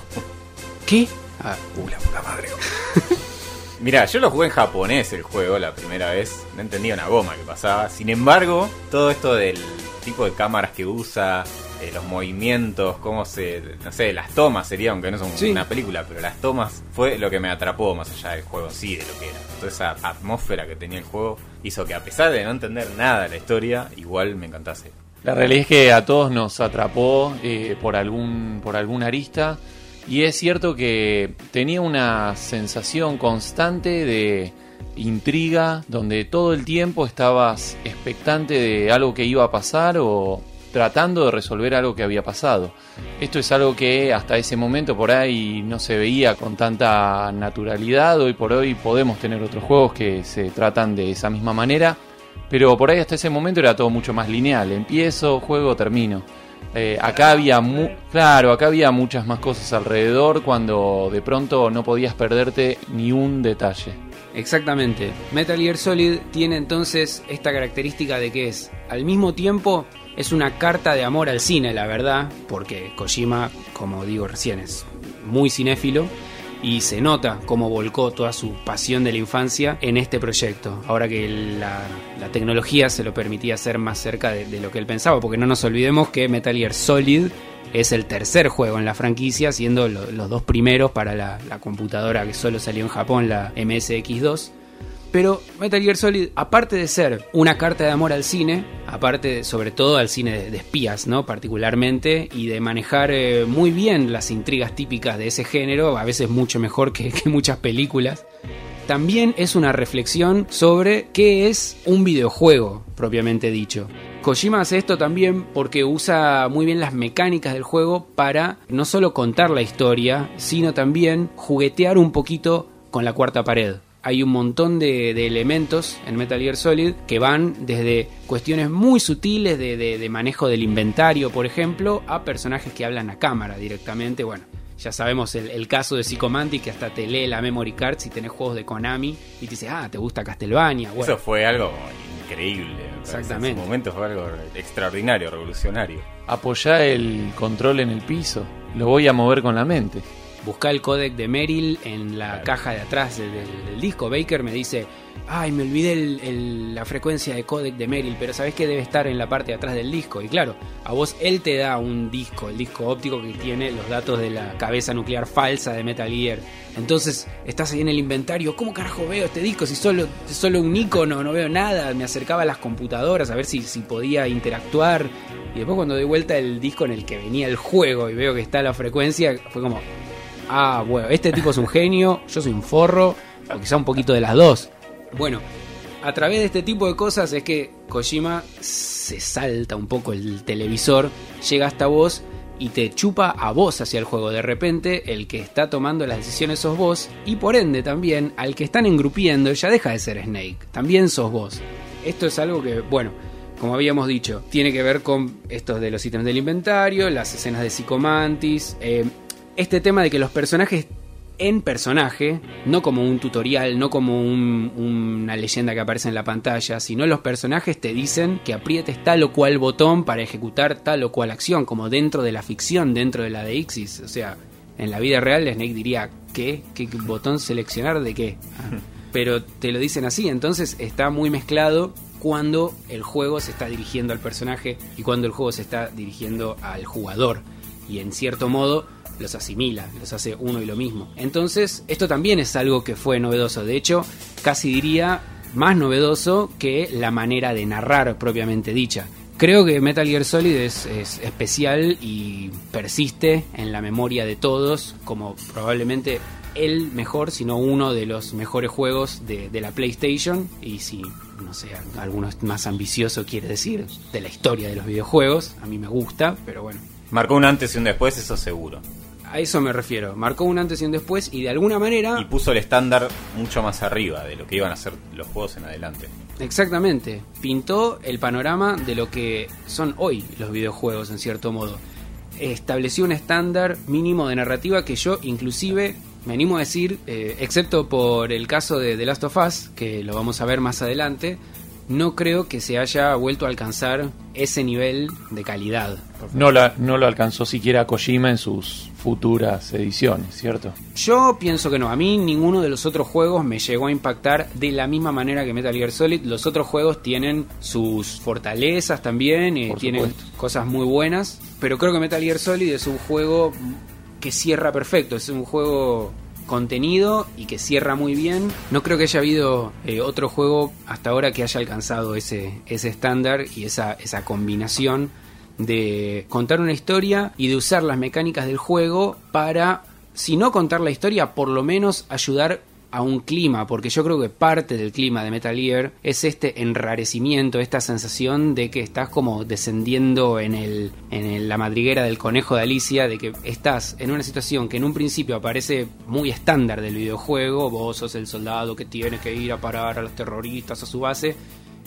¿Qué? Ah, Uh, la puta madre. Mira, yo lo jugué en japonés el juego la primera vez. No entendía una goma que pasaba. Sin embargo, todo esto del tipo de cámaras que usa, eh, los movimientos, cómo se. No sé, las tomas sería, aunque no son Sí. una película, pero las tomas fue lo que me atrapó más allá del juego sí, de lo que era. Toda esa atmósfera que tenía el juego hizo que, a pesar de no entender nada de la historia, igual me encantase. La realidad es que a todos nos atrapó eh, por algún por alguna arista y es cierto que tenía una sensación constante de intriga donde todo el tiempo estabas expectante de algo que iba a pasar o tratando de resolver algo que había pasado. Esto es algo que hasta ese momento por ahí no se veía con tanta naturalidad. Hoy por hoy podemos tener otros juegos que se tratan de esa misma manera. Pero por ahí hasta ese momento era todo mucho más lineal. Empiezo, juego, termino. Eh, acá había claro, acá había muchas más cosas alrededor cuando de pronto no podías perderte ni un detalle. Exactamente. Metal Gear Solid tiene entonces esta característica de que es, al mismo tiempo, es una carta de amor al cine, la verdad, porque Kojima, como digo recién, es muy cinéfilo y se nota cómo volcó toda su pasión de la infancia en este proyecto. Ahora que la, tecnología se lo permitía hacer más cerca de, lo que él pensaba, porque no nos olvidemos que Metal Gear Solid es el tercer juego en la franquicia, siendo lo- los dos primeros para la, la computadora que solo salió en Japón, la MSX2. Pero Metal Gear Solid, aparte de ser una carta de amor al cine, aparte sobre todo al cine de, espías, ¿no? Particularmente, y de manejar eh, muy bien las intrigas típicas de ese género, a veces mucho mejor que muchas películas, también es una reflexión sobre qué es un videojuego, propiamente dicho. Kojima hace esto también porque usa muy bien las mecánicas del juego para no solo contar la historia, sino también juguetear un poquito con la cuarta pared. Hay un montón de, de elementos en Metal Gear Solid que van desde cuestiones muy sutiles de, de- de manejo del inventario, por ejemplo, a personajes que hablan a cámara directamente. Bueno, ya sabemos el, el caso de Psychomantic que hasta te lee la memory card si tenés juegos de Konami y te dice, ah, te gusta Castlevania. Bueno, Eso fue algo increíble. Exactamente. En su momento fue algo extraordinario, revolucionario. Apoyá el control en el piso. Lo voy a mover con la mente. Busca el codec de Merrill en la Claro. caja de atrás del, del- del disco. Baker me dice, ay, me olvidé el- el- la frecuencia de codec de Merrill, pero sabes que debe estar en la parte de atrás del disco. Y claro, a vos él te da un disco, el disco óptico que tiene los datos de la cabeza nuclear falsa de Metal Gear. Entonces estás ahí en el inventario, ¿cómo carajo veo este disco? Si solo, solo un icono, no veo nada. Me acercaba a las computadoras a ver si, si podía interactuar. Y después cuando doy vuelta el disco en el que venía el juego y veo que está la frecuencia, fue como, ah, bueno, este tipo es un genio, yo soy un forro, o quizá un poquito de las dos. Bueno, a través de este tipo de cosas es que Kojima se salta un poco el televisor, llega hasta vos y te chupa a vos hacia el juego. De repente, el que está tomando las decisiones sos vos, y por ende también al que están engrupiendo ya deja de ser Snake, también sos vos. Esto es algo que, bueno, como habíamos dicho, tiene que ver con estos de los ítems del inventario, las escenas de Psicomantis, eh, este tema de que los personajes en personaje, no como un tutorial, no como un- una leyenda que aparece en la pantalla, sino los personajes te dicen que aprietes tal o cual botón para ejecutar tal o cual acción, como dentro de la ficción, dentro de la de Ixis. O sea, en la vida real Snake diría, ¿qué? ¿Qué botón seleccionar de qué? Pero te lo dicen así, entonces está muy mezclado cuando el juego se está dirigiendo al personaje y cuando el juego se está dirigiendo al jugador. Y en cierto modo los asimila, los hace uno y lo mismo. Entonces, esto también es algo que fue novedoso. De hecho, casi diría más novedoso que la manera de narrar propiamente dicha. Creo que Metal Gear Solid es, es especial y persiste en la memoria de todos como probablemente el mejor, sino uno de los mejores juegos de, la PlayStation. Y si, no sé, alguno más ambicioso quiere decir, de la historia de los videojuegos. A mí me gusta, pero bueno, Marcó un antes y un después, eso seguro. A eso me refiero. Marcó un antes y un después y de alguna manera... Y puso el estándar mucho más arriba de lo que iban a ser los juegos en adelante. Exactamente, pintó el panorama de lo que son hoy los videojuegos en cierto modo. Estableció un estándar mínimo de narrativa que yo inclusive me animo a decir, eh, excepto por el caso de The Last of Us, que lo vamos a ver más adelante, no creo que se haya vuelto a alcanzar ese nivel de calidad. No, la, no lo alcanzó siquiera Kojima en sus futuras ediciones, ¿cierto? Yo pienso que no, a mí ninguno de los otros juegos me llegó a impactar de la misma manera que Metal Gear Solid. Los otros juegos tienen sus fortalezas también, tienen cosas muy buenas, pero creo que Metal Gear Solid es un juego que cierra perfecto, es un juego contenido y que cierra muy bien. No creo que haya habido eh, otro juego hasta ahora que haya alcanzado ese, ese estándar y esa, esa combinación de contar una historia y de usar las mecánicas del juego para, si no contar la historia, por lo menos ayudar a un clima, porque yo creo que parte del clima de Metal Gear es este enrarecimiento, esta sensación de que estás como descendiendo en, el, en el- la madriguera del conejo de Alicia, de que estás en una situación que en un principio aparece muy estándar del videojuego, vos sos el soldado que tiene que ir a parar a los terroristas a su base,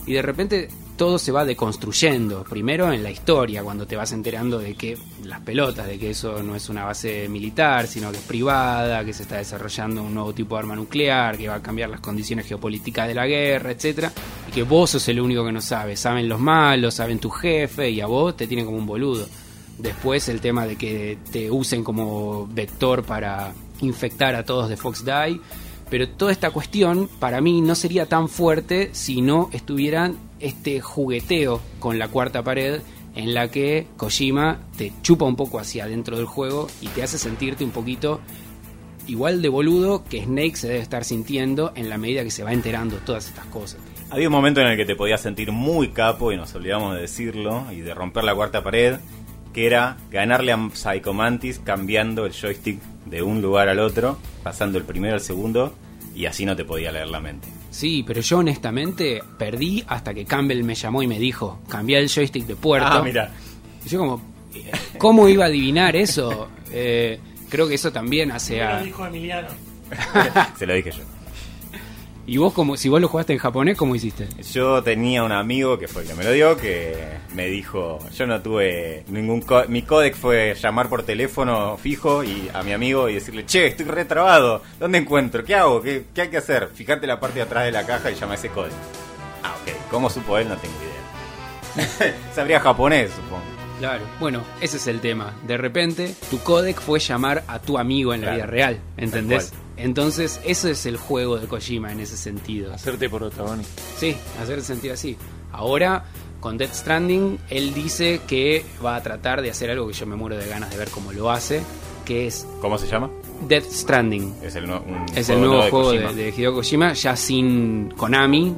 y de repente todo se va deconstruyendo. Primero en la historia, cuando te vas enterando de que las pelotas, de que eso no es una base militar, sino que es privada, que se está desarrollando un nuevo tipo de arma nuclear, que va a cambiar las condiciones geopolíticas de la guerra, etcétera, y que vos sos el único que no sabe. Saben los malos, saben tu jefe, y a vos te tienen como un boludo. Después el tema de que te usen como vector para infectar a todos de Fox Die. Pero toda esta cuestión para mí no sería tan fuerte si no estuvieran este jugueteo con la cuarta pared en la que Kojima te chupa un poco hacia adentro del juego y te hace sentirte un poquito igual de boludo que Snake se debe estar sintiendo en la medida que se va enterando todas estas cosas. Había un momento en el que te podías sentir muy capo, y nos olvidamos de decirlo, y de romper la cuarta pared, que era ganarle a Psycho Mantis cambiando el joystick de un lugar al otro, pasando el primero al segundo, y así no te podía leer la mente. Sí, pero yo honestamente perdí hasta que Campbell me llamó y me dijo, cambia el joystick de puerto. Ah, mira. Y yo como, ¿cómo iba a adivinar eso? Eh, creo que eso también hace a... lo dijo Emiliano. Se lo dije yo. Y vos, como si vos lo jugaste en japonés, ¿cómo hiciste? Yo tenía un amigo que fue el que me lo dio, que me dijo, yo no tuve ningún... mi códec fue llamar por teléfono fijo y a mi amigo y decirle, che, estoy retrabado, ¿dónde encuentro? ¿Qué hago? ¿Qué, qué hay que hacer? Fijate la parte de atrás de la caja y llama ese códec. Ah, ok. ¿Cómo supo él? No tengo idea. Sabría japonés, supongo. Claro. Bueno, ese es el tema. De repente, tu codec fue llamar a tu amigo en la vida real, ¿entendés? Entonces, eso es el juego de Kojima en ese sentido. Hacerte protagonista. Sí, hacer sentir así. Ahora, con Death Stranding, él dice que va a tratar de hacer algo que yo me muero de ganas de ver cómo lo hace, que es ¿Cómo se llama? Death Stranding. Es el, un Es el nuevo juego de, de Hideo Kojima, ya sin Konami,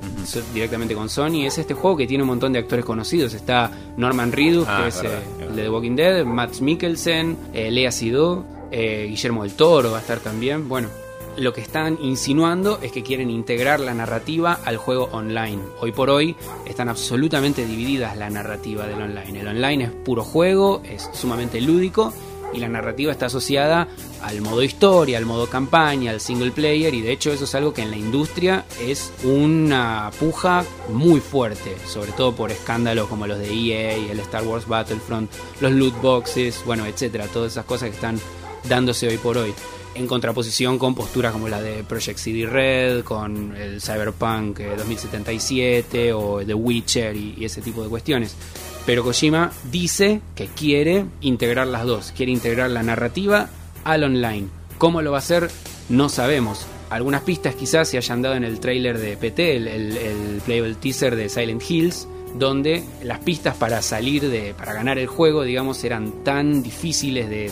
directamente con Sony. Es este juego que tiene un montón de actores conocidos. Está Norman Reedus, Ah, que es es verdad, eh, es el de The Walking Dead, Matt Mikkelsen, eh, Lea Seydoux, eh, Guillermo del Toro va a estar también. Bueno, lo que están insinuando es que quieren integrar la narrativa al juego online. Hoy por hoy están absolutamente divididas la narrativa del online. El online es puro juego, es sumamente lúdico y la narrativa está asociada al modo historia, al modo campaña, al single player y de hecho eso es algo que en la industria es una puja muy fuerte, sobre todo por escándalos como los de EA, el Star Wars Battlefront, los loot boxes, bueno, etcétera, todas esas cosas que están dándose hoy por hoy. En contraposición con posturas como la de Project CD Red, con el Cyberpunk 2077 eh, o The Witcher y, ese tipo de cuestiones. Pero Kojima dice que quiere integrar las dos, quiere integrar la narrativa al online. ¿Cómo lo va a hacer? No sabemos. Algunas pistas quizás se hayan dado en el trailer de PT, el, playable teaser de Silent Hills, donde las pistas para salir de, para ganar el juego, digamos, eran tan difíciles de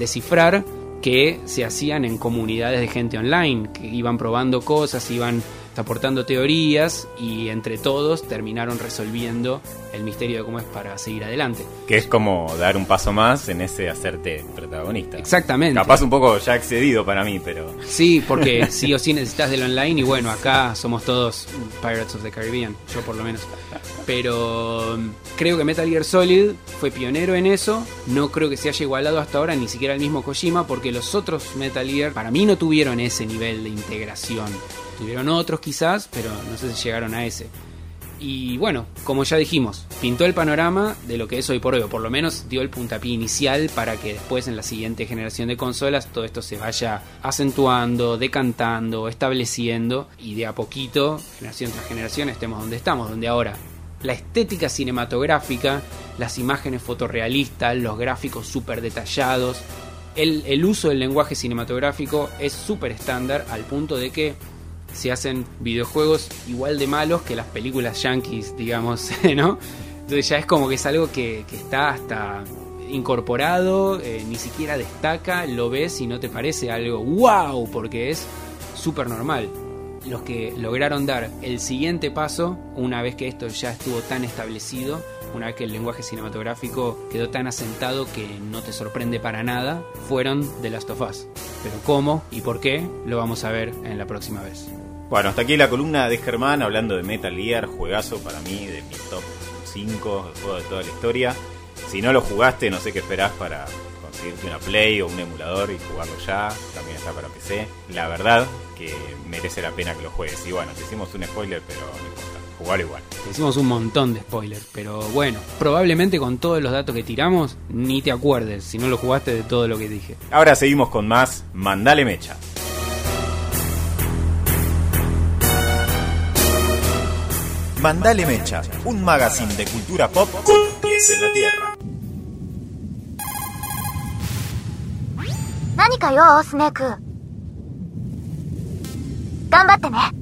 descifrar que se hacían en comunidades de gente online, que iban probando cosas, iban aportando teorías y entre todos terminaron resolviendo el misterio de cómo es para seguir adelante. Que es como dar un paso más en ese hacerte protagonista. Exactamente. Capaz un poco ya excedido para mí, pero... Sí, porque sí o sí necesitas del online y bueno, acá somos todos Pirates of the Caribbean, yo por lo menos. Pero mm, creo que Metal Gear Solid fue pionero en eso, no creo que se haya igualado hasta ahora ni siquiera el mismo Kojima, porque los otros Metal Gear para mí no tuvieron ese nivel de integración. Tuvieron otros quizás, pero no sé si llegaron a ese. Y bueno, como ya dijimos, pintó el panorama de lo que es hoy por hoy, o por lo menos dio el puntapié inicial para que después en la siguiente generación de consolas todo esto se vaya acentuando, decantando, estableciendo y de a poquito, generación tras generación, estemos donde estamos, donde ahora la estética cinematográfica, las imágenes fotorrealistas, los gráficos súper detallados, el, uso del lenguaje cinematográfico es súper estándar al punto de que se hacen videojuegos igual de malos que las películas yankees, digamos, ¿no? Entonces ya es como que es algo que, que está hasta incorporado, eh, ni siquiera destaca, lo ves y no te parece algo wow, porque es súper normal. Los que lograron dar el siguiente paso, una vez que esto ya estuvo tan establecido, una vez que el lenguaje cinematográfico quedó tan asentado que no te sorprende para nada, fueron The Last of Us. Pero cómo y por qué lo vamos a ver en la próxima vez. Bueno, hasta aquí la columna de Germán hablando de Metal Gear, juegazo para mí, de mi top 5 de juego de toda la historia. Si no lo jugaste, no sé qué esperás para conseguirte una Play o un emulador y jugarlo ya. También está para PC. La verdad que merece la pena que lo juegues. Y bueno, te hicimos un spoiler, pero no importa. Jugar igual. Te hicimos un montón de spoilers, pero bueno, probablemente con todos los datos que tiramos, ni te acuerdes si no lo jugaste de todo lo que dije. Ahora seguimos con más Mandale Mecha. Mandale Mecha, un magazine de cultura pop con pies en la tierra. 何か用スネーク。頑張ってね。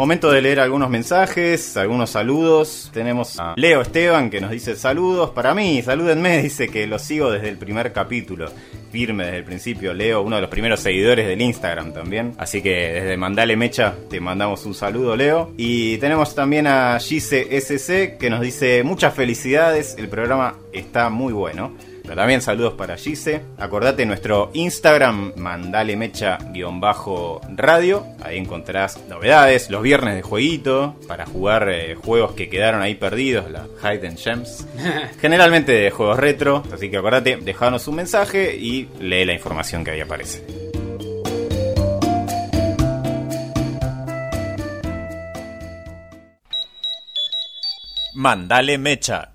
Momento de leer algunos mensajes, algunos saludos. Tenemos a Leo Esteban que nos dice saludos para mí, salúdenme, dice que lo sigo desde el primer capítulo. Firme desde el principio, Leo, uno de los primeros seguidores del Instagram también. Así que desde Mandale Mecha te mandamos un saludo, Leo. Y tenemos también a Gise SC que nos dice muchas felicidades, el programa está muy bueno. Pero también saludos para Gise. Acordate nuestro Instagram, mandale mecha-radio. Ahí encontrarás novedades, los viernes de jueguito, para jugar eh, juegos que quedaron ahí perdidos, las Hidden Gems. Generalmente de juegos retro. Así que acordate, dejanos un mensaje y lee la información que ahí aparece. Mandale Mecha.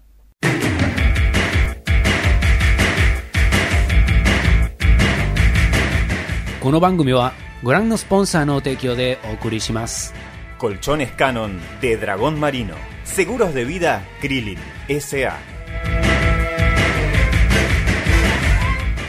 この番組はご覧のスポンサーの提供でお送りします。 Colchones Canon de Dragón Marino. Seguros de vida Krillin SA.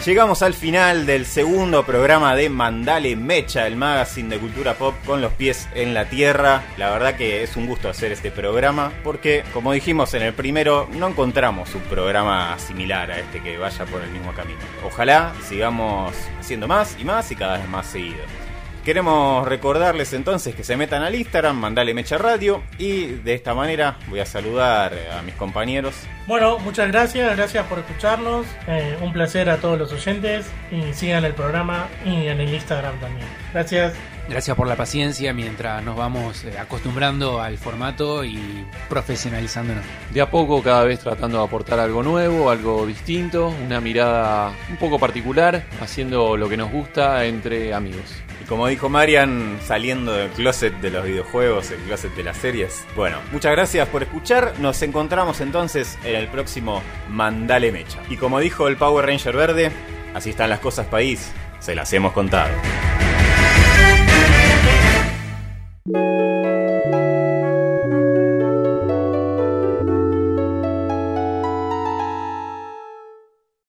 Llegamos al final del segundo programa de Mandale Mecha, el magazine de cultura pop con los pies en la tierra. La verdad que es un gusto hacer este programa porque, como dijimos en el primero, no encontramos un programa similar a este que vaya por el mismo camino. Ojalá sigamos haciendo más y más y cada vez más seguido. Queremos recordarles entonces que se metan al Instagram, mandale Mecha Radio y de esta manera voy a saludar a mis compañeros. Bueno, muchas gracias, gracias por escucharnos. Eh, un placer a todos los oyentes y sigan el programa y en el Instagram también. Gracias. Gracias por la paciencia mientras nos vamos eh, acostumbrando al formato y profesionalizándonos. De a poco, cada vez tratando de aportar algo nuevo, algo distinto, una mirada un poco particular, haciendo lo que nos gusta entre amigos como dijo Marian, saliendo del closet de los videojuegos, el closet de las series. Bueno, muchas gracias por escuchar. Nos encontramos entonces en el próximo Mandale Mecha. Y como dijo el Power Ranger Verde, así están las cosas, país. Se las hemos contado.